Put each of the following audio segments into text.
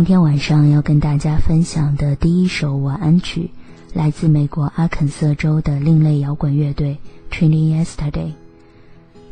今天晚上要跟大家分享的第一首晚安曲，来自美国阿肯色州的另类摇滚乐队 Trainin Yesterday。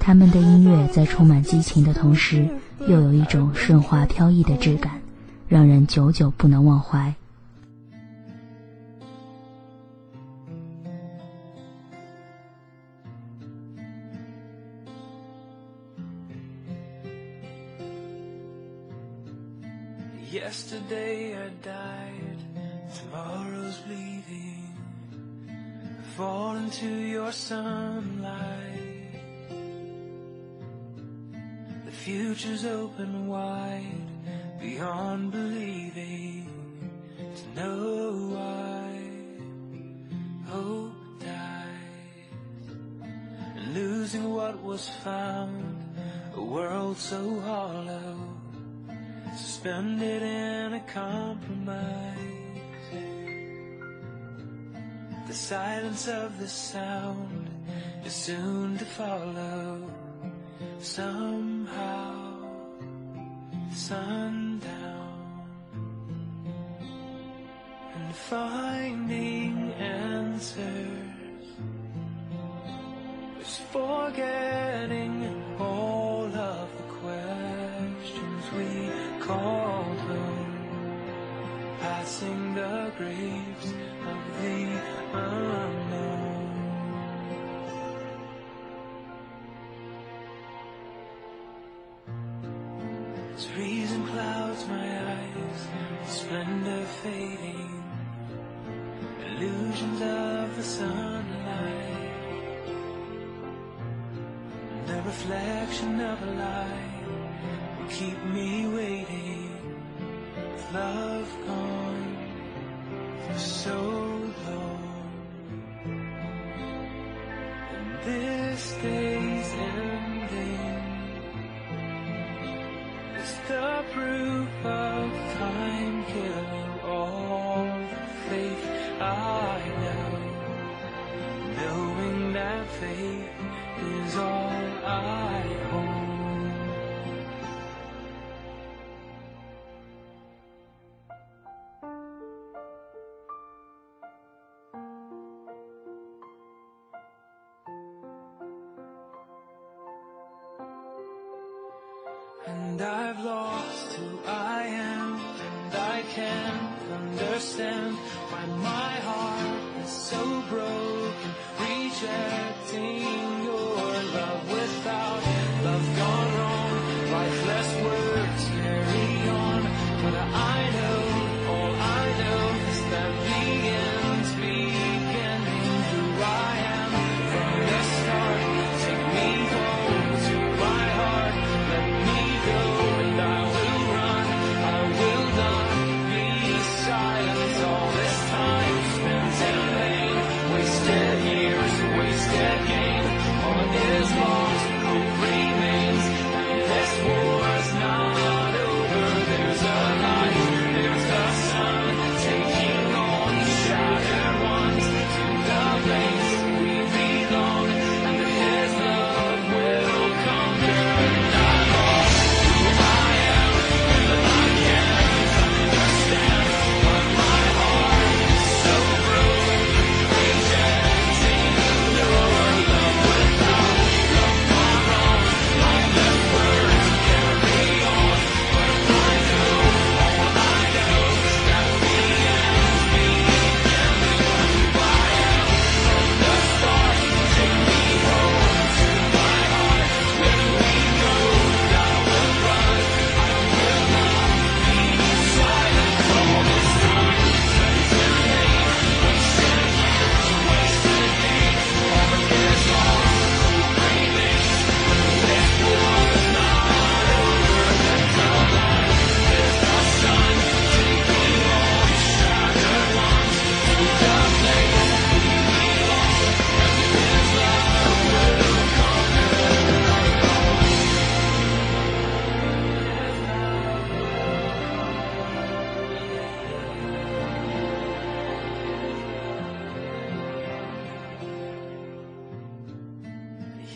他们的音乐在充满激情的同时，又有一种顺滑飘逸的质感，让人久久不能忘怀。Yesterday I died, tomorrow's bleeding. Fall into your sunlight. The future's open wide, beyond believing. To know why hope dies, losing what was found, a world so hollow suspended in a compromise. The silence of the sound is soon to follow. Somehow, sundown, and finding answers is forgetting graves of the unknown. As reason clouds my eyes, splendor fading, illusions of the sunlight, the reflection of a light will keep me waiting. Love gone so long, and this day's ending is the proof of time killing And I've lost who I am, and I can't understand why my heart is so broken, rejecting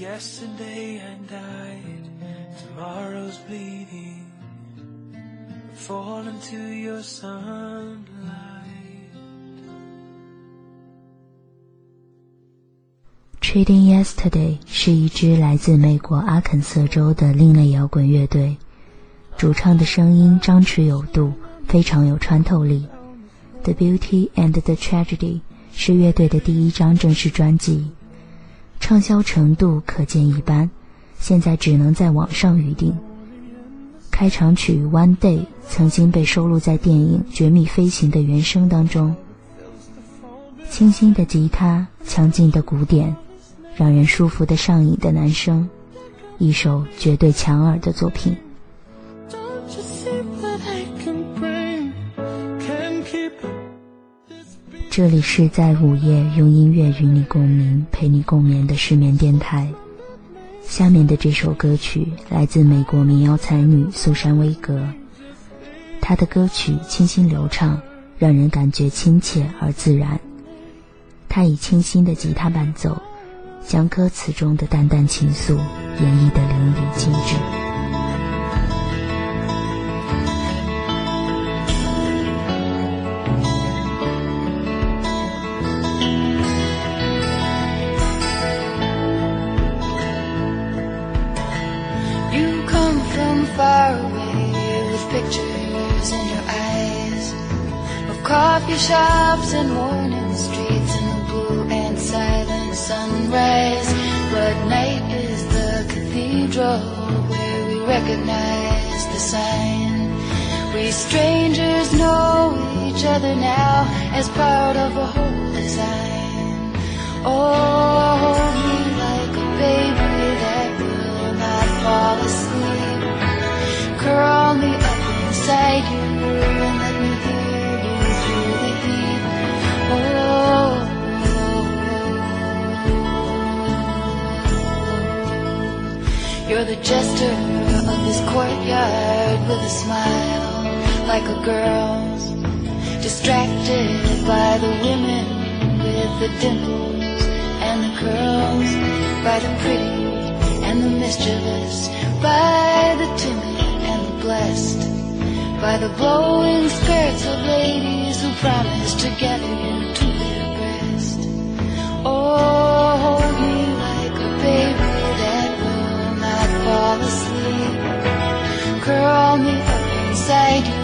Yesterday and died tomorrow's bleeding. Fall into your sunlight. Trading Yesterday 是一支来自美国阿肯色州的另类摇滚乐队，主唱的声音张弛有度，非常有穿透力。The Beauty and the Tragedy 是乐队的第一张正式专辑，畅销程度可见一斑，现在只能在网上预定。开场曲《One Day》曾经被收录在电影《绝密飞行》的原声当中。清新的吉他，强劲的鼓点，让人舒服的上瘾的男声，一首绝对强耳的作品。这里是在午夜用音乐与你共鸣，陪你共眠的失眠电台。下面的这首歌曲来自美国民谣才女苏珊·威格，她的歌曲清新流畅，让人感觉亲切而自然。她以清新的吉他伴奏，将歌词中的淡淡情愫演绎得淋漓尽致。Shops and morning streets and the blue and silent sunrise. But night is the cathedral where we recognize the sign. We strangers know each other now as part of a whole design. Oh, hold me like a baby that will not fall asleep. Curl me up inside you you're the jester of this courtyard with a smile like a girl's. Distracted by the women with the dimples and the curls, by the pretty and the mischievous, by the timid and the blessed, by the glowing skirts of ladies who promise to gather you to their breast. Oh, me up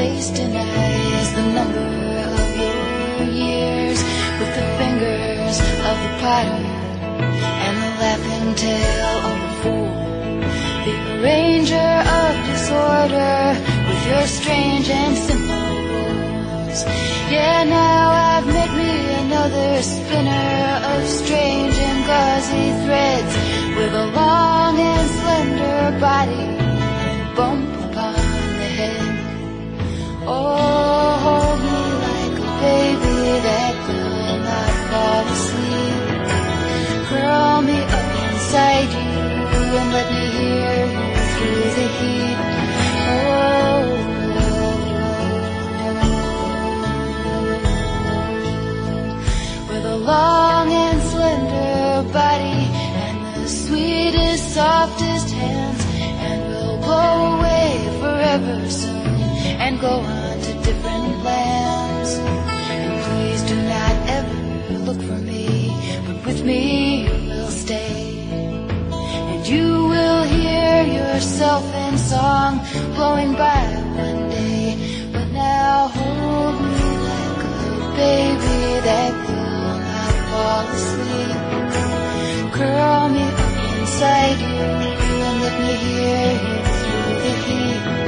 face denies the number of your years with the fingers of the potter and the laughing tail of a fool. The arranger of disorder with your strange and simple rules. Yeah, now I've met me another spinner of strange and gauzy threads with a long and slender body soon and go on to different lands. And please do not ever look for me, but with me you will stay. And you will hear yourself in song blowing by one day. But now hold me like a baby that will not fall asleep. Curl me inside you and let me hear you through the heat.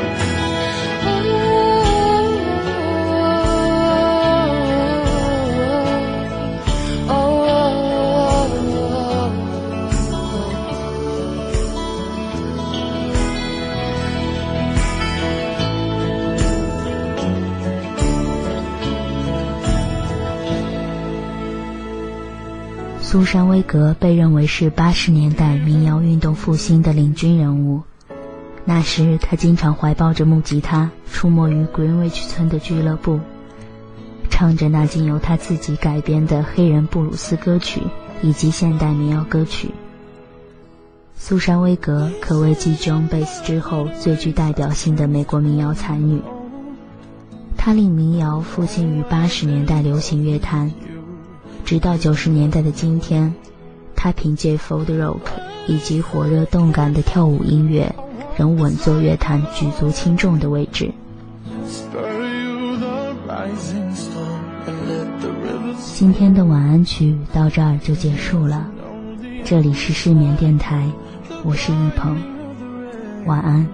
苏珊·威格被认为是八十年代民谣运动复兴的领军人物。那时，他经常怀抱着木吉他，出没于 Greenwich 村的俱乐部，唱着那经由他自己改编的黑人布鲁斯歌曲以及现代民谣歌曲。苏珊·威格可谓继 John Bass 之后最具代表性的美国民谣才女。她令民谣复兴于八十年代流行乐坛，直到九十年代的今天，他凭借 folk rock 以及火热动感的跳舞音乐。仍稳坐乐坛举足轻重的位置。今天的晚安曲到这儿就结束了。这里是失眠电台，我是一鹏，晚安。